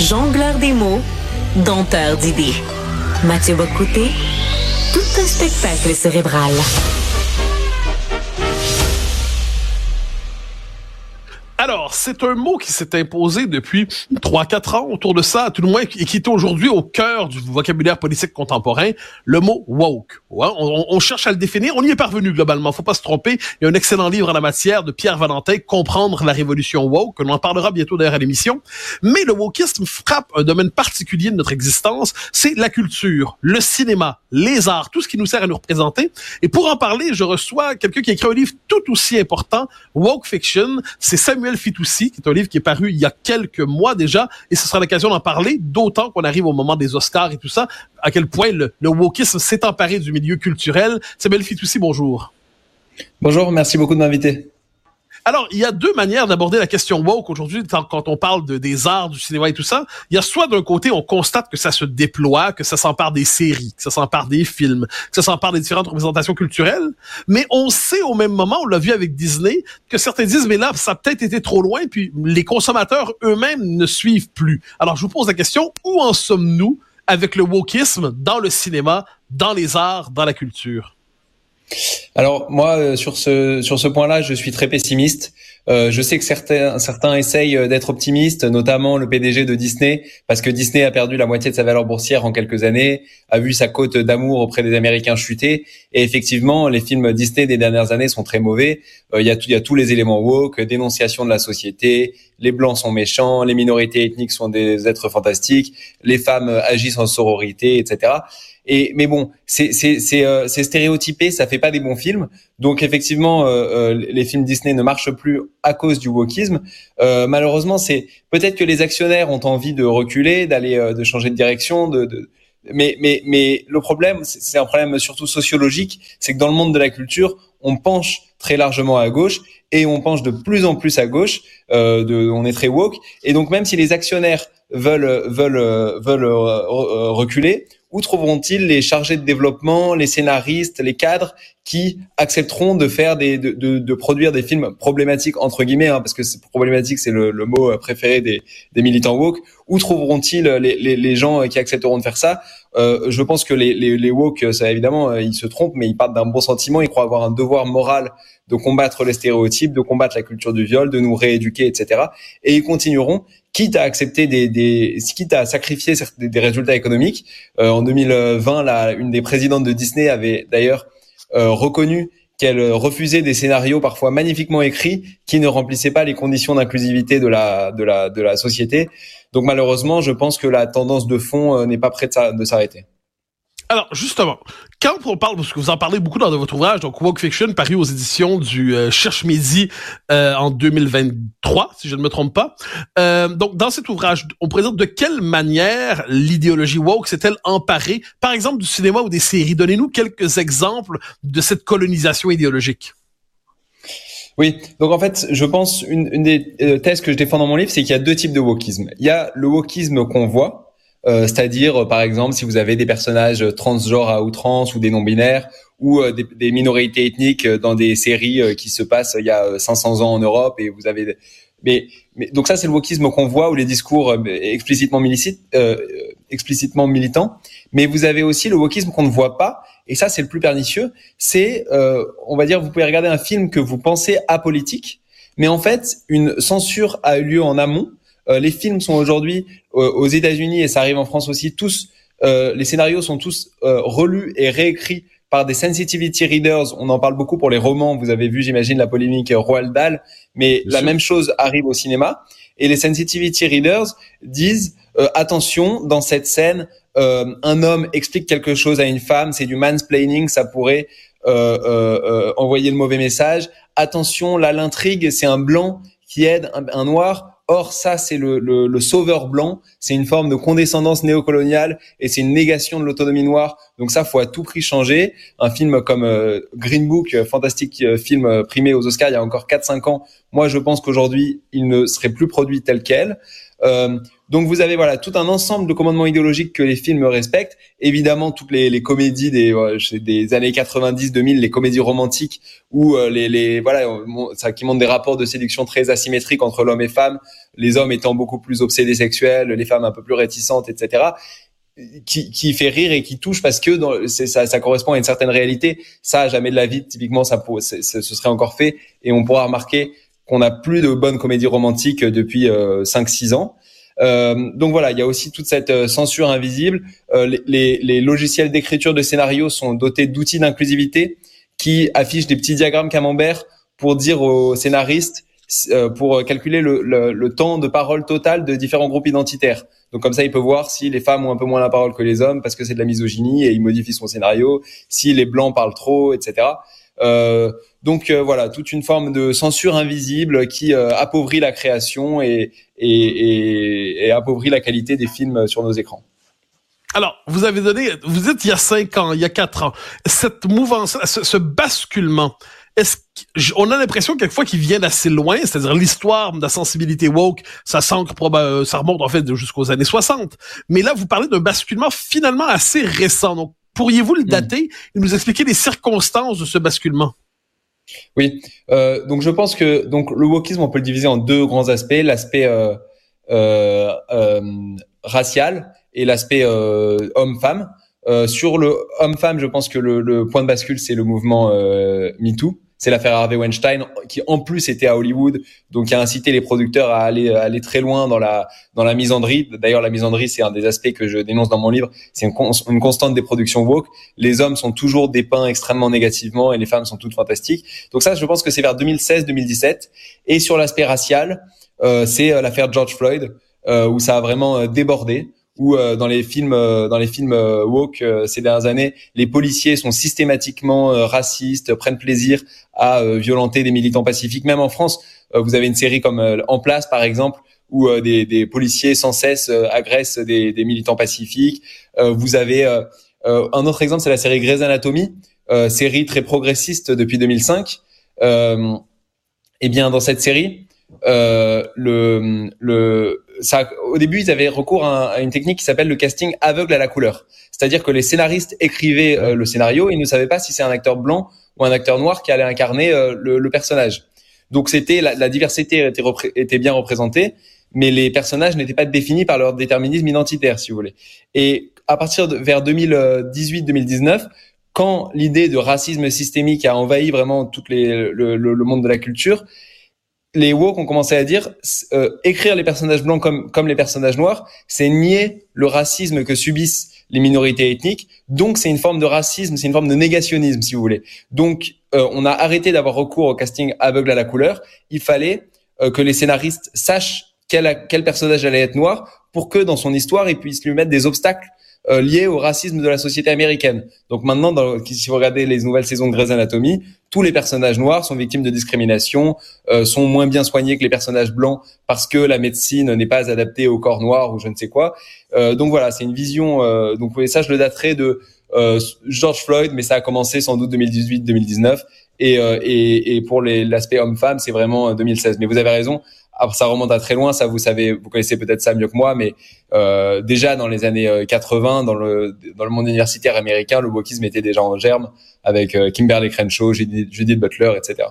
Jongleur des mots, dompteur d'idées. Mathieu Bocouté, tout un spectacle cérébral. Alors, c'est un mot qui s'est imposé depuis 3-4 ans autour de ça, tout le moins, et qui est aujourd'hui au cœur du vocabulaire politique contemporain, le mot woke. on, cherche à le définir, on y est parvenu globalement, faut pas se tromper. Il y a un excellent livre en la matière de Pierre Valentin, Comprendre la révolution woke, que l'on en parlera bientôt d'ailleurs à l'émission. Mais le wokisme frappe un domaine particulier de notre existence, c'est la culture, le cinéma, les arts, tout ce qui nous sert à nous représenter. Et pour en parler, je reçois quelqu'un qui a écrit un livre tout aussi important, Woke Fiction. C'est Samuel Fitoussi, qui est un livre qui est paru il y a quelques mois déjà, et ce sera l'occasion d'en parler, d'autant qu'on arrive au moment des Oscars et tout ça, à quel point le, le s'est emparé du milieu culturel. Samuel Fitoussi, bonjour. Bonjour, merci beaucoup de m'inviter. Alors, il y a deux manières d'aborder la question woke aujourd'hui quand on parle de, des arts, du cinéma et tout ça. Il y a soit d'un côté, on constate que ça se déploie, que ça s'empare des séries, que ça s'empare des films, que ça s'empare des différentes représentations culturelles, mais on sait au même moment, on l'a vu avec Disney, que certains disent, mais là, ça a peut-être été trop loin, puis les consommateurs eux-mêmes ne suivent plus. Alors, je vous pose la question, où en sommes-nous avec le wokisme dans le cinéma, dans les arts, dans la culture? Alors moi euh, sur ce sur ce point-là, je suis très pessimiste. Euh, je sais que certains certains essayent euh, d'être optimistes, notamment le PDG de Disney, parce que Disney a perdu la moitié de sa valeur boursière en quelques années, a vu sa cote d'amour auprès des Américains chuter, et effectivement les films Disney des dernières années sont très mauvais. Il y a y a tous les éléments woke, dénonciation de la société, les blancs sont méchants, les minorités ethniques sont des êtres fantastiques, les femmes agissent en sororité, etc. Et mais bon, c'est euh, stéréotypé, ça fait pas des bons films. Donc effectivement, euh, euh, les films Disney ne marchent plus à cause du wokisme. malheureusement, c'est peut-être que les actionnaires ont envie de reculer, d'aller de changer de direction, de, de mais mais mais le problème, c'est un problème surtout sociologique, c'est que dans le monde de la culture, on penche très largement à gauche et on penche de plus en plus à gauche. de, on est très woke et donc même si les actionnaires veulent veulent veulent reculer, où trouveront-ils les chargés de développement, les scénaristes, les cadres qui accepteront de faire des, de, de, de produire des films problématiques entre guillemets, hein, parce que problématique, c'est le, le, mot préféré des, des militants woke. Où trouveront-ils les, les, les, gens qui accepteront de faire ça? Euh, Je pense que les, les, les woke, ça évidemment, ils se trompent, mais ils partent d'un bon sentiment. Ils croient avoir un devoir moral de combattre les stéréotypes, de combattre la culture du viol, de nous rééduquer, etc. Et ils continueront quitte à accepter des, des quitte à sacrifier des, résultats économiques. Euh, en 2020, la, une des présidentes de Disney avait d'ailleurs euh, reconnu qu'elle refusait des scénarios parfois magnifiquement écrits qui ne remplissaient pas les conditions d'inclusivité de la de la de la société. Donc malheureusement, je pense que la tendance de fond euh, n'est pas prête de s'arrêter. Alors, justement, quand on parle, parce que vous en parlez beaucoup dans votre ouvrage, donc Woke Fiction, paru aux éditions du euh, Cherche Midi euh, en 2023, si je ne me trompe pas. Euh, donc, dans cet ouvrage, on présente de quelle manière l'idéologie woke s'est-elle emparée, par exemple, du cinéma ou des séries? Donnez-nous quelques exemples de cette colonisation idéologique. Oui, donc en fait, je pense une, une des thèses que je défends dans mon livre, c'est qu'il y a deux types de wokisme. Il y a le wokisme qu'on voit, euh, c'est-à-dire, par exemple, si vous avez des personnages transgenres à outrance ou des non-binaires ou euh, des, minorités ethniques dans des séries qui se passent il y a 500 ans en Europe et vous avez mais, mais donc ça c'est le wokisme qu'on voit ou les discours explicitement euh, explicitement militants. Mais vous avez aussi le wokisme qu'on ne voit pas et ça c'est le plus pernicieux. C'est on va dire vous pouvez regarder un film que vous pensez apolitique mais en fait une censure a eu lieu en amont euh, les films sont aujourd'hui euh, aux États-Unis et ça arrive en France aussi. Tous euh, les scénarios sont tous relus et réécrits par des sensitivity readers. On en parle beaucoup pour les romans. Vous avez vu, j'imagine, la polémique Roald Dahl, mais la même chose arrive au cinéma. Et les sensitivity readers disent attention, dans cette scène, un homme explique quelque chose à une femme, c'est du mansplaining, ça pourrait envoyer le mauvais message. Attention, là l'intrigue, c'est un blanc qui aide un noir Or, ça, c'est le, le, sauveur blanc. C'est une forme de condescendance néocoloniale et c'est une négation de l'autonomie noire. Donc ça, faut à tout prix changer. Un film comme euh, Green Book, euh, fantastique euh, film primé aux Oscars il y a encore 4-5 ans. Moi, je pense qu'aujourd'hui, il ne serait plus produit tel quel. Euh, donc vous avez voilà tout un ensemble de commandements idéologiques que les films respectent. Évidemment, toutes les, les comédies des, des années 90-2000, les comédies romantiques où euh, les, les voilà ça qui montrent des rapports de séduction très asymétriques entre l'homme et femme, les hommes étant beaucoup plus obsédés sexuels, les femmes un peu plus réticentes, etc. Qui, qui, fait rire et qui touche parce que dans, ça, ça, correspond à une certaine réalité. Ça, jamais de la vie, typiquement, ça, ce serait encore fait. Et on pourra remarquer qu'on n'a plus de bonnes comédies romantiques depuis euh, 5-6 ans. Euh, donc voilà, il y a aussi toute cette euh, censure invisible. Euh, les, les, les, logiciels d'écriture de scénarios sont dotés d'outils d'inclusivité qui affichent des petits diagrammes camembert pour dire aux scénaristes, euh, pour calculer le, le, le, temps de parole total de différents groupes identitaires. Donc comme ça, il peut voir si les femmes ont un peu moins la parole que les hommes parce que c'est de la misogynie et il modifie son scénario. Si les blancs parlent trop, etc. Euh, donc euh, voilà, toute une forme de censure invisible qui euh, appauvrit la création et, et, et, appauvrit la qualité des films sur nos écrans. Alors, vous avez donné, vous êtes il y a cinq ans, il y a quatre ans, cette mouvance, ce, basculement, est-ce qu'on a l'impression quelquefois qu'il vient d'assez loin, c'est-à-dire l'histoire de la sensibilité woke, ça s'ancre, ça remonte en fait jusqu'aux années 60. Mais là, vous parlez d'un basculement finalement assez récent. Pourriez-vous le hmm. dater et nous expliquer les circonstances de ce basculement? Oui, euh, donc je pense que donc le wokisme on peut le diviser en deux grands aspects, l'aspect euh, euh, euh racial et l'aspect euh, homme-femme. sur le homme-femme, je pense que le, le, point de bascule c'est le mouvement MeToo c'est l'affaire Harvey Weinstein qui en plus était à Hollywood, donc qui a incité les producteurs à aller aller très loin dans la dans la misandrie. D'ailleurs, la misandrie, c'est un des aspects que je dénonce dans mon livre. C'est une, une, constante des productions woke. Les hommes sont toujours dépeints extrêmement négativement et les femmes sont toutes fantastiques. Donc ça, je pense que c'est vers 2016-2017. Et sur l'aspect racial, euh, c'est euh, l'affaire George Floyd euh, où ça a vraiment euh, débordé où euh, dans les films euh, dans les films euh, woke ces dernières années, les policiers sont systématiquement racistes, prennent plaisir à violenter des militants pacifiques. Même en France, vous avez une série comme En place par exemple où des, des, policiers sans cesse agressent des, des, militants pacifiques. vous avez un autre exemple, c'est la série Grey's Anatomy, série très progressiste depuis 2005. Euh, et bien dans cette série, euh, le, le, ça, au début, ils avaient recours à, une technique qui s'appelle le casting aveugle à la couleur. C'est-à-dire que les scénaristes écrivaient euh, le scénario et ne savaient pas si c'est un acteur blanc ou un acteur noir qui allait incarner euh, le, personnage. Donc c'était la, diversité était, bien représentée, mais les personnages n'étaient pas définis par leur déterminisme identitaire, si vous voulez. Et à partir de vers 2018-2019, quand l'idée de racisme systémique a envahi vraiment tout les, le, le, monde de la culture, les woke ont commencé à dire euh, écrire les personnages blancs comme comme les personnages noirs, c'est nier le racisme que subissent les minorités ethniques. Donc c'est une forme de racisme, c'est une forme de négationnisme si vous voulez. Donc euh, on a arrêté d'avoir recours au casting aveugle à la couleur. Il fallait euh, que les scénaristes sachent quel, quel personnage allait être noir pour que dans son histoire ils puissent lui mettre des obstacles euh, lié au racisme de la société américaine. Donc maintenant, dans, si vous regardez les nouvelles saisons de Grey's Anatomy, tous les personnages noirs sont victimes de discrimination, euh, sont moins bien soignés que les personnages blancs parce que la médecine n'est pas adaptée au corps noir ou je ne sais quoi. Euh, donc voilà, c'est une vision. Euh, donc ça, je le daterai de euh, George Floyd, mais ça a commencé sans doute 2018-2019. Et, et, et pour l'aspect homme-femme, c'est vraiment 2016. Mais vous avez raison, alors, ça remonte à très loin, ça vous savez, vous connaissez peut-être ça mieux que moi, mais euh, déjà dans les années 80, euh, dans le dans le monde universitaire américain, le wokisme était déjà en germe avec euh, Kimberly Crenshaw, Judith, Butler, etc.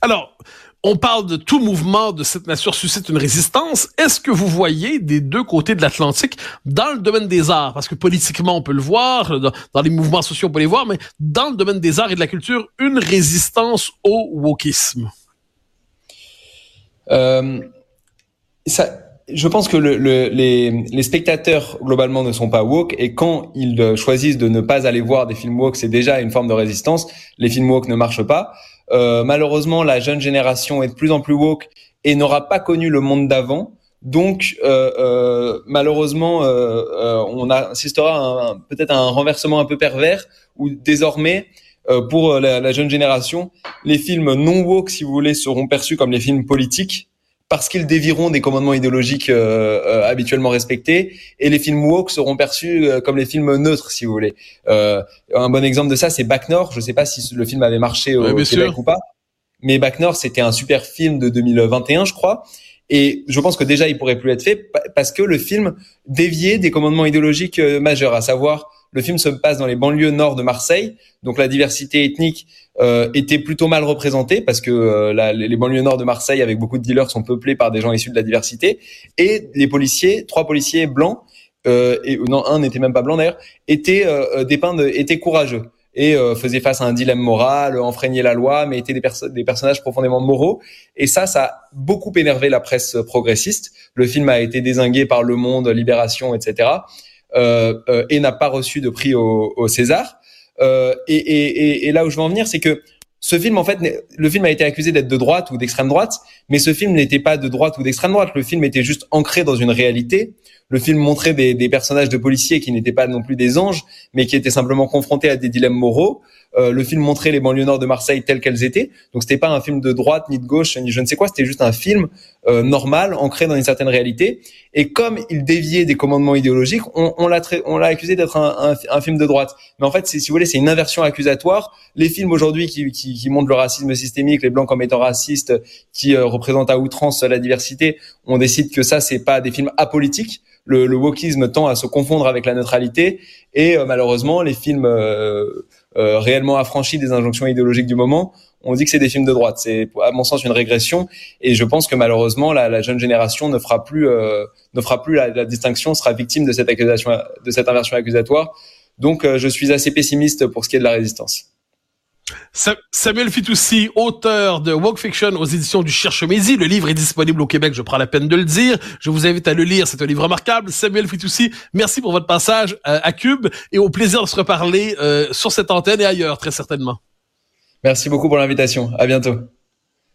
Alors, on parle de tout mouvement de cette nature suscite une résistance. Est-ce que vous voyez des deux côtés de l'Atlantique dans le domaine des arts? Parce que politiquement, on peut le voir, dans, les mouvements sociaux, on peut les voir, mais dans le domaine des arts et de la culture, une résistance au wokisme. Euh, ça, je pense que le, le, les, les, spectateurs globalement ne sont pas woke et quand ils choisissent de ne pas aller voir des films woke, c'est déjà une forme de résistance. Les films woke ne marchent pas. Euh, malheureusement, la jeune génération est de plus en plus woke et n'aura pas connu le monde d'avant. Donc, euh, euh, malheureusement, euh, euh on assistera peut-être à un renversement un peu pervers où désormais, euh, pour la, la, jeune génération, les films non woke, si vous voulez, seront perçus comme les films politiques parce qu'ils dévieront des commandements idéologiques euh, euh, habituellement respectés, et les films woke seront perçus comme les films neutres, si vous voulez. un bon exemple de ça, c'est Back North. Je ne sais pas si le film avait marché au Québec ou pas, mais Back North, c'était un super film de 2021, je crois, Et je pense que déjà, il pourrait plus être fait parce que le film déviait des commandements idéologiques euh, majeurs, à savoir le film se passe dans les banlieues nord de Marseille, donc la diversité ethnique euh, était plutôt mal représentée parce que euh, les banlieues nord de Marseille, avec beaucoup de dealers, sont peuplées par des gens issus de la diversité. Et les policiers, trois policiers blancs, euh, et non un n'était même pas blanc d'ailleurs, étaient dépeints, de, étaient courageux et faisaient face à un dilemme moral, enfreignaient la loi, mais étaient des, des personnages profondément moraux. Et ça, ça a beaucoup énervé la presse progressiste. Le film a été désingué par Le Monde, Libération, etc. Euh, euh, et n'a pas reçu de prix au, au César. Euh, et, et, et, là où je veux en venir, c'est que ce film, en fait, le film a été accusé d'être de droite ou d'extrême droite, mais ce film n'était pas de droite ou d'extrême droite. Le film était juste ancré dans une réalité. Le film montrait des, des personnages de policiers qui n'étaient pas non plus des anges, mais qui étaient simplement confrontés à des dilemmes moraux. Euh, le film montrait les banlieues nord de Marseille telles qu'elles étaient. Donc c'était pas un film de droite ni de gauche ni je ne sais quoi. C'était juste un film euh, normal, ancré dans une certaine réalité. Et comme il déviait des commandements idéologiques, on, on l'a on l'a accusé d'être un, un, un, film de droite. Mais en fait, si vous voulez, c'est une inversion accusatoire. Les films aujourd'hui qui, qui, qui, montrent le racisme systémique, les blancs comme étant racistes, qui euh, représentent à outrance la diversité, on décide que ça c'est pas des films apolitiques. Le, le wokisme tend à se confondre avec la neutralité et euh, malheureusement les films euh, réellement affranchis des injonctions idéologiques du moment, on dit que c'est des films de droite. C'est à mon sens une régression et je pense que malheureusement la, la jeune génération ne fera plus euh, ne fera plus la, la, distinction, sera victime de cette accusation de cette inversion accusatoire. Donc euh, je suis assez pessimiste pour ce qui est de la résistance. Samuel Fitoussi, auteur de Walk Fiction aux éditions du Cherche Mézi. Le livre est disponible au Québec, je prends la peine de le dire. Je vous invite à le lire, c'est un livre remarquable. Samuel Fitoussi, merci pour votre passage euh, à Cube et au plaisir de se reparler euh, sur cette antenne et ailleurs, très certainement. Merci beaucoup pour l'invitation. À bientôt.